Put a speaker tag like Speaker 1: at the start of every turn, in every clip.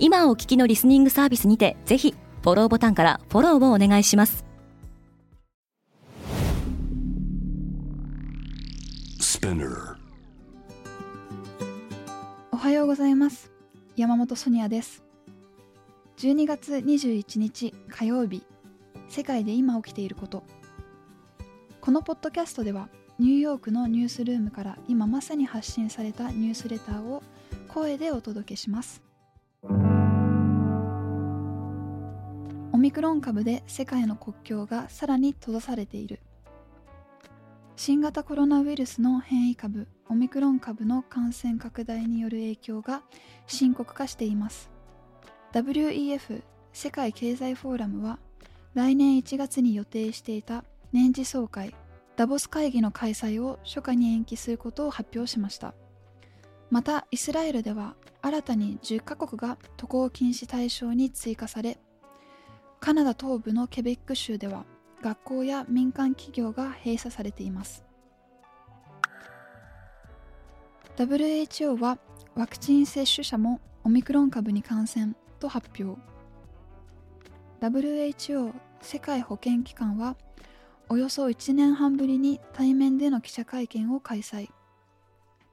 Speaker 1: 今お聞きのリスニングサービスにてぜひフォローボタンからフォローをお願いします。
Speaker 2: おはようございます。山本ソニアです。12月21日火曜日。世界で今起きていること。このポッドキャストではニューヨークのニュースルームから今まさに発信されたニュースレターを声でお届けしますオミクロン株で世界の国境がさらに閉ざされている。新型コロナウイルスの変異株オミクロン株の感染拡大による影響が深刻化しています。WEF 世界経済フォーラムは来年1月に予定していた年次総会ダボス会議の開催を初夏に延期することを発表しました。またイスラエルでは新たに10カ国が渡航禁止対象に追加されカナダ東部のケベック州では学校や民間企業が閉鎖されています。WHO はワクチン接種者もオミクロン株に感染と発表。WHO 世界保健機関はおよそ1年半ぶりに対面での記者会見を開催。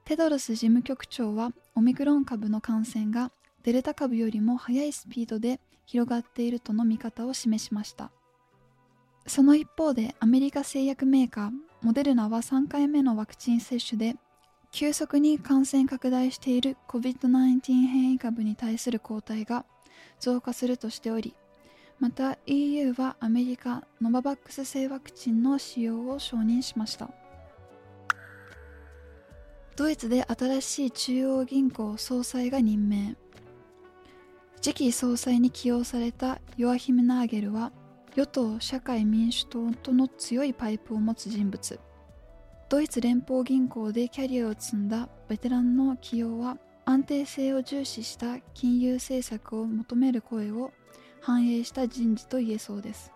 Speaker 2: テドロス事務局長はオミクロン株の感染がデルタ株よりも速いスピードで広がっているとの見方を示しました。その一方でアメリカ製薬メーカーモデルナは3回目のワクチン接種で急速に感染拡大している COVID-19 変異株に対する抗体が増加するとしておりまた EU はアメリカノババックス製ワクチンの使用を承認しました。ドイツで新しい中央銀行総裁が任命。次期総裁に起用されたヨアヒム・ナーゲルは与党社会民主党との強いパイプを持つ人物。ドイツ連邦銀行でキャリアを積んだベテランの起用は安定性を重視した金融政策を求める声を反映した人事と言えそうです。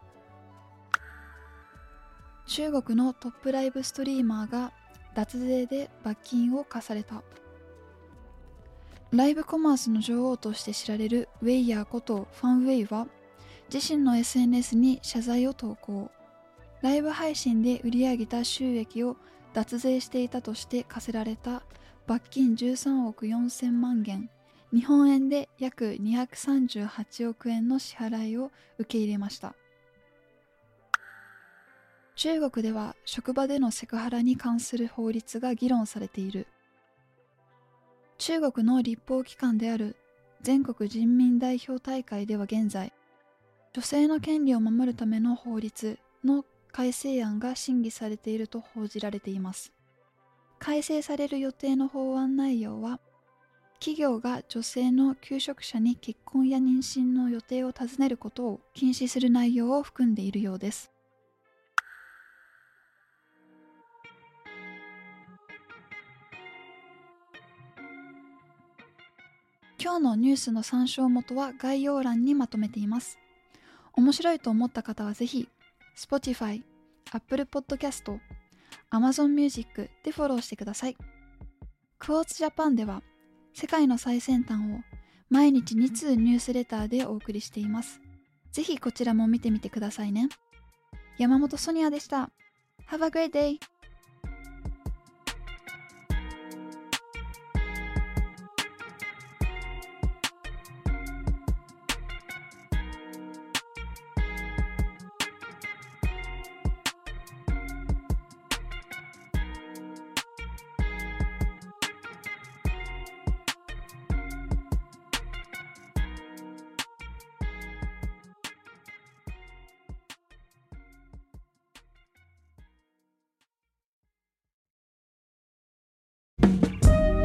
Speaker 2: 中国のトップライブストリーマーが脱税で罰金を課された。ライブコマースの女王として知られるウェイヤーことファン・ウェイは自身の SNS に謝罪を投稿。ライブ配信で売り上げた収益を脱税していたとして課せられた罰金13億4000万元。日本円で約238億円の支払いを受け入れました。中国では職場でのセクハラに関する法律が議論されている。中国の立法機関である全国人民代表大会では現在女性の権利を守るための法律の改正案が審議されていると報じられています。改正される予定の法案内容は企業が女性の求職者に結婚や妊娠の予定を尋ねることを禁止する内容を含んでいるようです。今日のニュースの参照元は概要欄にまとめています面白いと思った方はぜひ Spotify、Apple Podcast、Amazon Music でフォローしてください。クォーツジャパンでは世界の最先端を毎日2通ニュースレターでお送りしています。ぜひこちらも見てみてくださいね。山本ソニアでした。Have a great day!